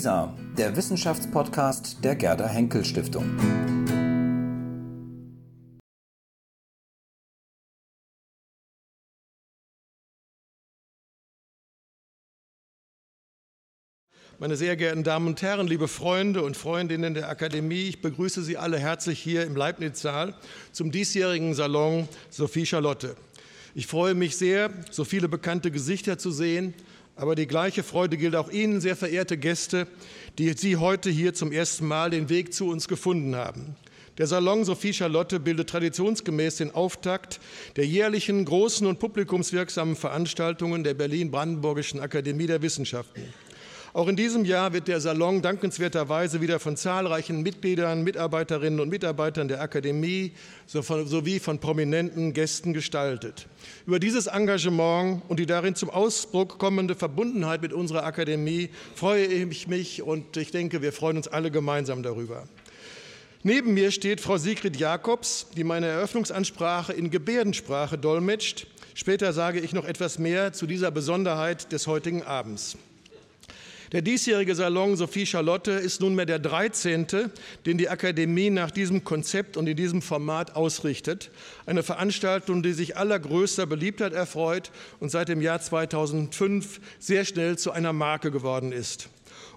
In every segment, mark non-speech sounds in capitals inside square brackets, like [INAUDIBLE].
WISA, der Wissenschaftspodcast der Gerda Henkel Stiftung. Meine sehr geehrten Damen und Herren, liebe Freunde und Freundinnen der Akademie, ich begrüße Sie alle herzlich hier im Leibniz-Saal zum diesjährigen Salon Sophie Charlotte. Ich freue mich sehr, so viele bekannte Gesichter zu sehen, aber die gleiche Freude gilt auch Ihnen, sehr verehrte Gäste, die Sie heute hier zum ersten Mal den Weg zu uns gefunden haben. Der Salon Sophie Charlotte bildet traditionsgemäß den Auftakt der jährlichen großen und publikumswirksamen Veranstaltungen der Berlin-Brandenburgischen Akademie der Wissenschaften. Auch in diesem Jahr wird der Salon dankenswerterweise wieder von zahlreichen Mitgliedern, Mitarbeiterinnen und Mitarbeitern der Akademie sowie von prominenten Gästen gestaltet. Über dieses Engagement und die darin zum Ausdruck kommende Verbundenheit mit unserer Akademie freue ich mich und ich denke, wir freuen uns alle gemeinsam darüber. Neben mir steht Frau Sigrid Jakobs, die meine Eröffnungsansprache in Gebärdensprache dolmetscht. Später sage ich noch etwas mehr zu dieser Besonderheit des heutigen Abends. Der diesjährige Salon Sophie Charlotte ist nunmehr der 13., den die Akademie nach diesem Konzept und in diesem Format ausrichtet. Eine Veranstaltung, die sich allergrößter Beliebtheit erfreut und seit dem Jahr 2005 sehr schnell zu einer Marke geworden ist.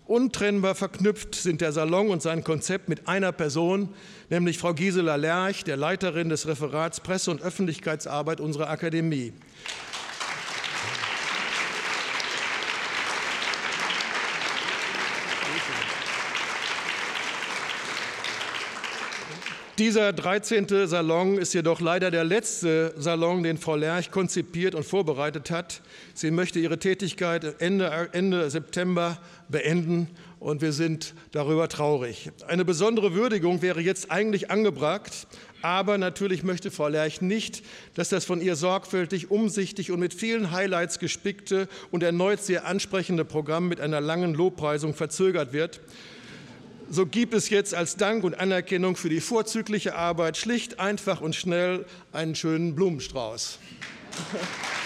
Untrennbar verknüpft sind der Salon und sein Konzept mit einer Person, nämlich Frau Gisela Lerch, der Leiterin des Referats Presse- und Öffentlichkeitsarbeit unserer Akademie. Thank you. Dieser 13. Salon ist jedoch leider der letzte Salon, den Frau Lerch konzipiert und vorbereitet hat. Sie möchte ihre Tätigkeit Ende, Ende September beenden und wir sind darüber traurig. Eine besondere Würdigung wäre jetzt eigentlich angebracht, aber natürlich möchte Frau Lerch nicht, dass das von ihr sorgfältig, umsichtig und mit vielen Highlights gespickte und erneut sehr ansprechende Programm mit einer langen Lobpreisung verzögert wird. So gibt es jetzt als Dank und Anerkennung für die vorzügliche Arbeit schlicht, einfach und schnell einen schönen Blumenstrauß. [LAUGHS]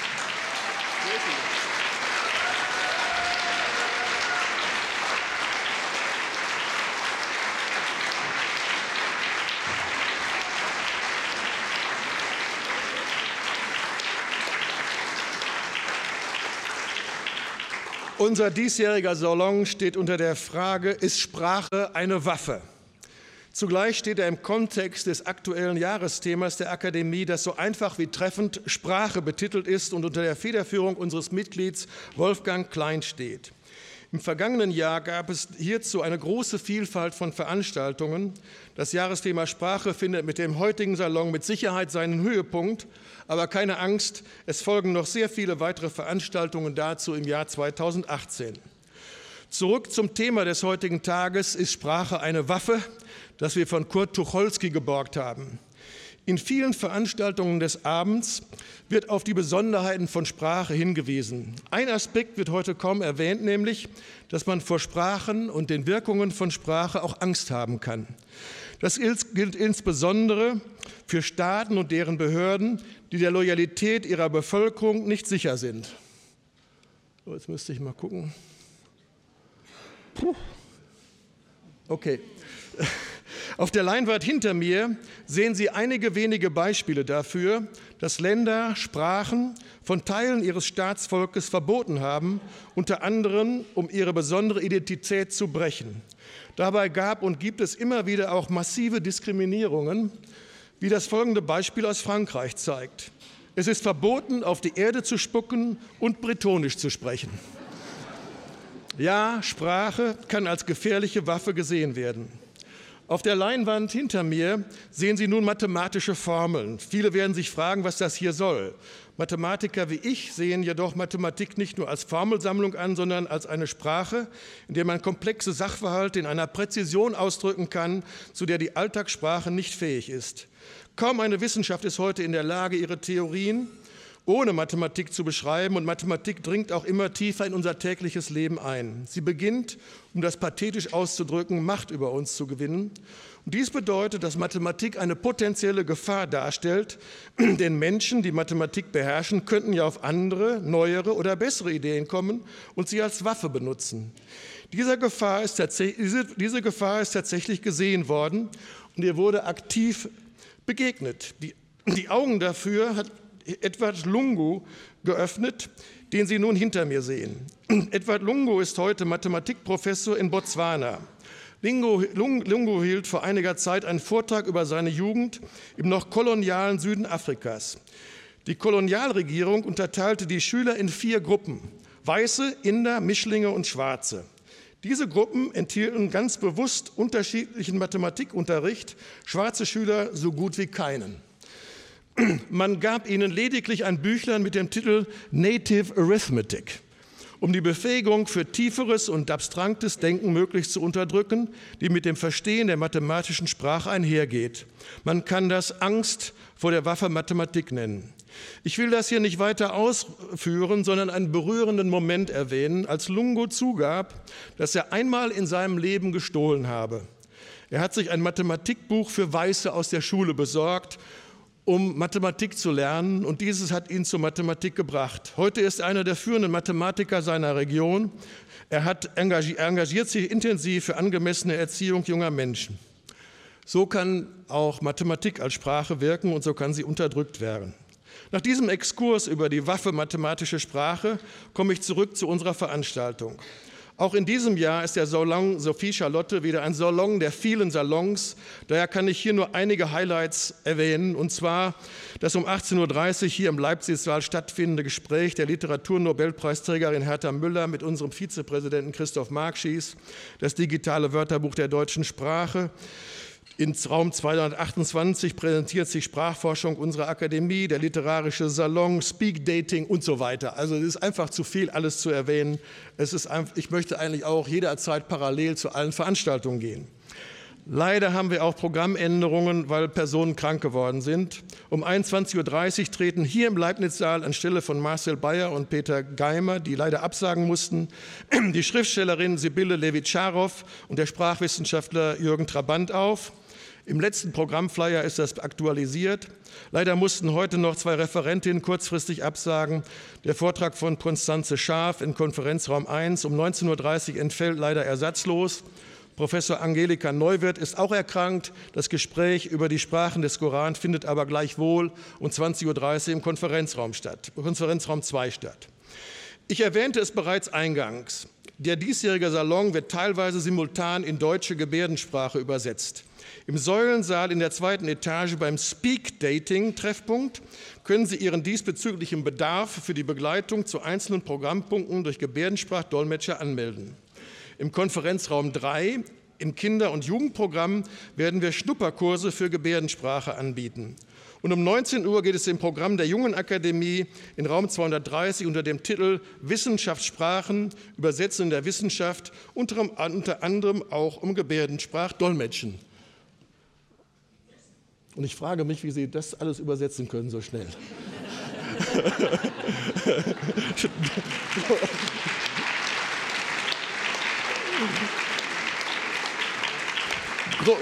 Unser diesjähriger Salon steht unter der Frage, ist Sprache eine Waffe? Zugleich steht er im Kontext des aktuellen Jahresthemas der Akademie, das so einfach wie treffend Sprache betitelt ist und unter der Federführung unseres Mitglieds Wolfgang Klein steht. Im vergangenen Jahr gab es hierzu eine große Vielfalt von Veranstaltungen. Das Jahresthema Sprache findet mit dem heutigen Salon mit Sicherheit seinen Höhepunkt, aber keine Angst, es folgen noch sehr viele weitere Veranstaltungen dazu im Jahr 2018. Zurück zum Thema des heutigen Tages ist Sprache eine Waffe, das wir von Kurt Tucholsky geborgt haben. In vielen Veranstaltungen des Abends wird auf die Besonderheiten von Sprache hingewiesen. Ein Aspekt wird heute kaum erwähnt, nämlich, dass man vor Sprachen und den Wirkungen von Sprache auch Angst haben kann. Das gilt insbesondere für Staaten und deren Behörden, die der Loyalität ihrer Bevölkerung nicht sicher sind. So, jetzt müsste ich mal gucken. Puh. Okay. [LAUGHS] Auf der Leinwand hinter mir sehen Sie einige wenige Beispiele dafür, dass Länder Sprachen von Teilen ihres Staatsvolkes verboten haben, unter anderem um ihre besondere Identität zu brechen. Dabei gab und gibt es immer wieder auch massive Diskriminierungen, wie das folgende Beispiel aus Frankreich zeigt. Es ist verboten, auf die Erde zu spucken und bretonisch zu sprechen. Ja, Sprache kann als gefährliche Waffe gesehen werden. Auf der Leinwand hinter mir sehen Sie nun mathematische Formeln. Viele werden sich fragen, was das hier soll. Mathematiker wie ich sehen jedoch Mathematik nicht nur als Formelsammlung an, sondern als eine Sprache, in der man komplexe Sachverhalte in einer Präzision ausdrücken kann, zu der die Alltagssprache nicht fähig ist. Kaum eine Wissenschaft ist heute in der Lage, ihre Theorien ohne Mathematik zu beschreiben und Mathematik dringt auch immer tiefer in unser tägliches Leben ein. Sie beginnt, um das pathetisch auszudrücken, Macht über uns zu gewinnen. Und dies bedeutet, dass Mathematik eine potenzielle Gefahr darstellt, [CLEARS THROAT] denn Menschen, die Mathematik beherrschen, könnten ja auf andere, neuere oder bessere Ideen kommen und sie als Waffe benutzen. Diese Gefahr ist, diese, Gefahr ist tatsächlich gesehen worden und ihr wurde aktiv begegnet. Die, die Augen dafür hat Edward Lungu geöffnet, den Sie nun hinter mir sehen. [CLEARS THROAT] Edward Lungu ist heute Mathematikprofessor in Botswana. Lungu, Lungu hielt vor einiger Zeit einen Vortrag über seine Jugend im noch kolonialen Süden Afrikas. Die Kolonialregierung unterteilte die Schüler in vier Gruppen: Weiße, Inder, Mischlinge und Schwarze. Diese Gruppen enthielten ganz bewusst unterschiedlichen Mathematikunterricht, schwarze Schüler so gut wie keinen. Man gab ihnen lediglich ein Büchlein mit dem Titel Native Arithmetic, um die Befähigung für tieferes und abstraktes Denken möglichst zu unterdrücken, die mit dem Verstehen der mathematischen Sprache einhergeht. Man kann das Angst vor der Waffe Mathematik nennen. Ich will das hier nicht weiter ausführen, sondern einen berührenden Moment erwähnen, als Lungo zugab, dass er einmal in seinem Leben gestohlen habe. Er hat sich ein Mathematikbuch für Weiße aus der Schule besorgt um Mathematik zu lernen und dieses hat ihn zur Mathematik gebracht. Heute ist er einer der führenden Mathematiker seiner Region. Er hat engagiert, engagiert sich intensiv für angemessene Erziehung junger Menschen. So kann auch Mathematik als Sprache wirken und so kann sie unterdrückt werden. Nach diesem Exkurs über die Waffe mathematische Sprache komme ich zurück zu unserer Veranstaltung. Auch in diesem Jahr ist der Salon Sophie Charlotte wieder ein Salon der vielen Salons. Daher kann ich hier nur einige Highlights erwähnen, und zwar das um 18.30 Uhr hier im Leipzig-Saal stattfindende Gespräch der Literaturnobelpreisträgerin Hertha Müller mit unserem Vizepräsidenten Christoph Markschies, das digitale Wörterbuch der deutschen Sprache, ins Raum 228 präsentiert sich Sprachforschung unserer Akademie, der literarische Salon, Speak Dating und so weiter. Also es ist einfach zu viel, alles zu erwähnen. Es ist einfach, ich möchte eigentlich auch jederzeit parallel zu allen Veranstaltungen gehen. Leider haben wir auch Programmänderungen, weil Personen krank geworden sind. Um 21.30 Uhr treten hier im Leibniz-Saal anstelle von Marcel Bayer und Peter Geimer, die leider absagen mussten, die Schriftstellerin Sibylle Levitscharow und der Sprachwissenschaftler Jürgen Trabant auf. Im letzten Programmflyer ist das aktualisiert. Leider mussten heute noch zwei Referentinnen kurzfristig absagen. Der Vortrag von Konstanze Scharf in Konferenzraum 1 um 19.30 Uhr entfällt leider ersatzlos. Professor Angelika Neuwirth ist auch erkrankt. Das Gespräch über die Sprachen des Koran findet aber gleichwohl um 20.30 Uhr im Konferenzraum statt, Konferenzraum 2 statt. Ich erwähnte es bereits eingangs. Der diesjährige Salon wird teilweise simultan in deutsche Gebärdensprache übersetzt. Im Säulensaal in der zweiten Etage beim Speak Dating Treffpunkt können Sie Ihren diesbezüglichen Bedarf für die Begleitung zu einzelnen Programmpunkten durch Gebärdensprachdolmetscher anmelden. Im Konferenzraum 3 im Kinder- und Jugendprogramm werden wir Schnupperkurse für Gebärdensprache anbieten. Und um 19 Uhr geht es im Programm der Jungen Akademie in Raum 230 unter dem Titel Wissenschaftssprachen, Übersetzen in der Wissenschaft, unter, unter anderem auch um Gebärdensprachdolmetschen. Und ich frage mich, wie Sie das alles übersetzen können so schnell. [LAUGHS]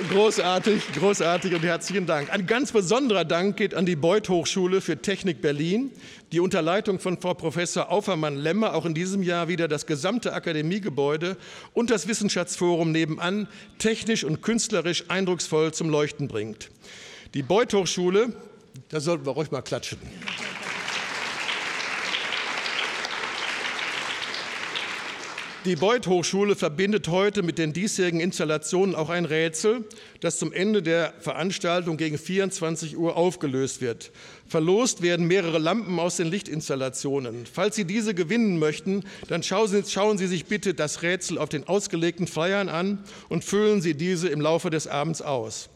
Großartig, großartig und herzlichen Dank. Ein ganz besonderer Dank geht an die Beuth Hochschule für Technik Berlin, die unter Leitung von Frau Professor Aufermann-Lemmer auch in diesem Jahr wieder das gesamte Akademiegebäude und das Wissenschaftsforum nebenan technisch und künstlerisch eindrucksvoll zum Leuchten bringt. Die Beuth Hochschule, da sollten wir ruhig mal klatschen. Die Beuth Hochschule verbindet heute mit den diesjährigen Installationen auch ein Rätsel, das zum Ende der Veranstaltung gegen 24 Uhr aufgelöst wird. Verlost werden mehrere Lampen aus den Lichtinstallationen. Falls Sie diese gewinnen möchten, dann schauen Sie, schauen Sie sich bitte das Rätsel auf den ausgelegten Flyern an und füllen Sie diese im Laufe des Abends aus.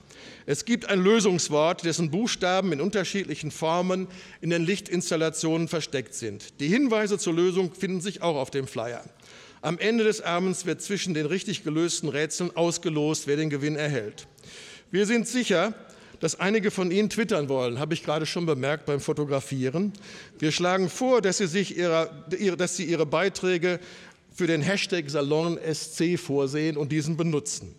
Es gibt ein Lösungswort, dessen Buchstaben in unterschiedlichen Formen in den Lichtinstallationen versteckt sind. Die Hinweise zur Lösung finden sich auch auf dem Flyer. Am Ende des Abends wird zwischen den richtig gelösten Rätseln ausgelost, wer den Gewinn erhält. Wir sind sicher, dass einige von Ihnen twittern wollen, habe ich gerade schon bemerkt beim Fotografieren. Wir schlagen vor, dass Sie, sich ihrer, dass Sie Ihre Beiträge für den Hashtag SalonSC vorsehen und diesen benutzen.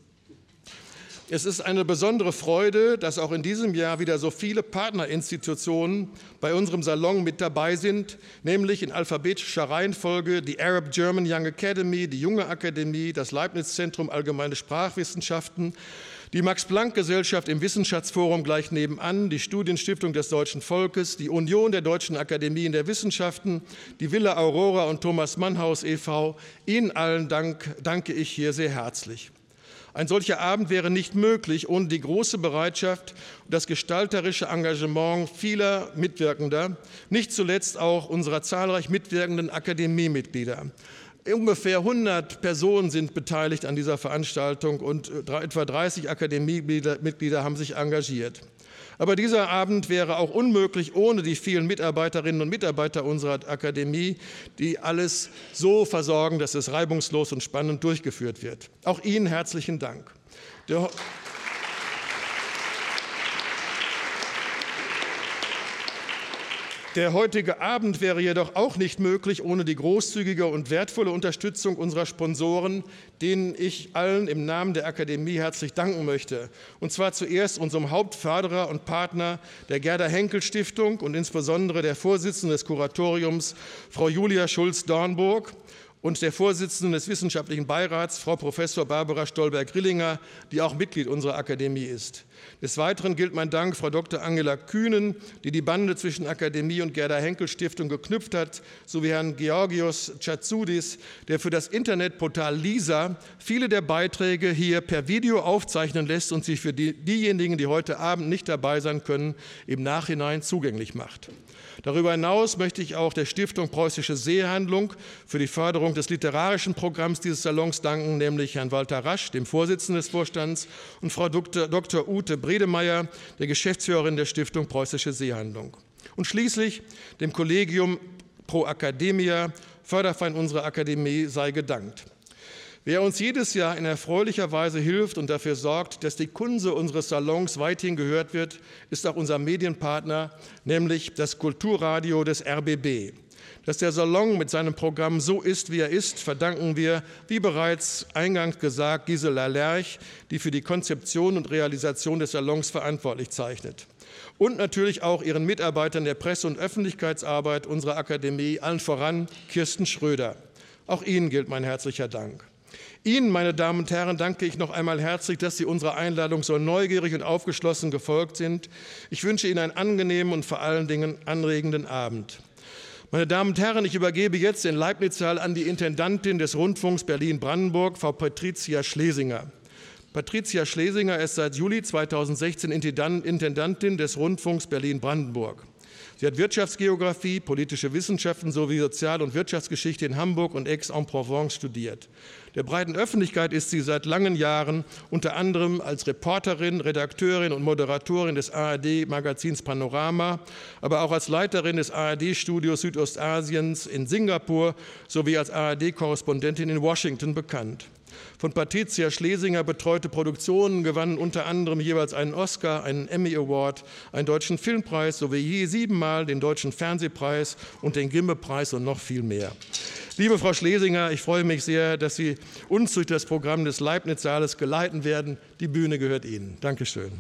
Es ist eine besondere Freude, dass auch in diesem Jahr wieder so viele Partnerinstitutionen bei unserem Salon mit dabei sind, nämlich in alphabetischer Reihenfolge die Arab German Young Academy, die Junge Akademie, das Leibniz Zentrum Allgemeine Sprachwissenschaften, die Max-Planck-Gesellschaft im Wissenschaftsforum gleich nebenan, die Studienstiftung des deutschen Volkes, die Union der deutschen Akademien der Wissenschaften, die Villa Aurora und Thomas Mannhaus e.V. Ihnen allen Dank, danke ich hier sehr herzlich. Ein solcher Abend wäre nicht möglich ohne die große Bereitschaft und das gestalterische Engagement vieler Mitwirkender, nicht zuletzt auch unserer zahlreich mitwirkenden Akademiemitglieder. Ungefähr 100 Personen sind beteiligt an dieser Veranstaltung und etwa 30 Akademiemitglieder haben sich engagiert. Aber dieser Abend wäre auch unmöglich ohne die vielen Mitarbeiterinnen und Mitarbeiter unserer Akademie, die alles so versorgen, dass es reibungslos und spannend durchgeführt wird. Auch Ihnen herzlichen Dank. Der Der heutige Abend wäre jedoch auch nicht möglich ohne die großzügige und wertvolle Unterstützung unserer Sponsoren, denen ich allen im Namen der Akademie herzlich danken möchte. Und zwar zuerst unserem Hauptförderer und Partner der Gerda Henkel Stiftung und insbesondere der Vorsitzenden des Kuratoriums, Frau Julia Schulz-Dornburg, und der Vorsitzenden des Wissenschaftlichen Beirats, Frau Professor Barbara Stolberg-Grillinger, die auch Mitglied unserer Akademie ist. Des Weiteren gilt mein Dank Frau Dr. Angela Kühnen, die die Bande zwischen Akademie und Gerda Henkel Stiftung geknüpft hat, sowie Herrn Georgios Chatsoudis, der für das Internetportal LISA viele der Beiträge hier per Video aufzeichnen lässt und sich für die, diejenigen, die heute Abend nicht dabei sein können, im Nachhinein zugänglich macht. Darüber hinaus möchte ich auch der Stiftung Preußische Seehandlung für die Förderung des literarischen Programms dieses Salons danken, nämlich Herrn Walter Rasch, dem Vorsitzenden des Vorstands, und Frau Dr. Dr. Ute Bredemeier, der Geschäftsführerin der Stiftung Preußische Seehandlung. Und schließlich dem Kollegium Pro Academia, Förderfeind unserer Akademie, sei gedankt. Wer uns jedes Jahr in erfreulicher Weise hilft und dafür sorgt, dass die Kunse unseres Salons weithin gehört wird, ist auch unser Medienpartner, nämlich das Kulturradio des RBB. Dass der Salon mit seinem Programm so ist, wie er ist, verdanken wir, wie bereits eingangs gesagt, Gisela Lerch, die für die Konzeption und Realisation des Salons verantwortlich zeichnet. Und natürlich auch ihren Mitarbeitern der Presse- und Öffentlichkeitsarbeit unserer Akademie, allen voran Kirsten Schröder. Auch Ihnen gilt mein herzlicher Dank. Ihnen, meine Damen und Herren, danke ich noch einmal herzlich, dass Sie unserer Einladung so neugierig und aufgeschlossen gefolgt sind. Ich wünsche Ihnen einen angenehmen und vor allen Dingen anregenden Abend. Meine Damen und Herren, ich übergebe jetzt den Leibniz-Saal an die Intendantin des Rundfunks Berlin-Brandenburg, Frau Patricia Schlesinger. Patricia Schlesinger ist seit Juli 2016 Intendantin des Rundfunks Berlin-Brandenburg. Sie hat Wirtschaftsgeografie, politische Wissenschaften sowie Sozial- und Wirtschaftsgeschichte in Hamburg und Aix-en-Provence studiert. Der breiten Öffentlichkeit ist sie seit langen Jahren unter anderem als Reporterin, Redakteurin und Moderatorin des ARD-Magazins Panorama, aber auch als Leiterin des ARD-Studios Südostasiens in Singapur sowie als ARD-Korrespondentin in Washington bekannt. Von Patricia Schlesinger betreute Produktionen gewannen unter anderem jeweils einen Oscar, einen Emmy Award, einen deutschen Filmpreis sowie je siebenmal den deutschen Fernsehpreis und den Grimme-Preis und noch viel mehr. Liebe Frau Schlesinger, ich freue mich sehr, dass Sie uns durch das Programm des Leibniz-Saales geleiten werden. Die Bühne gehört Ihnen. Dankeschön.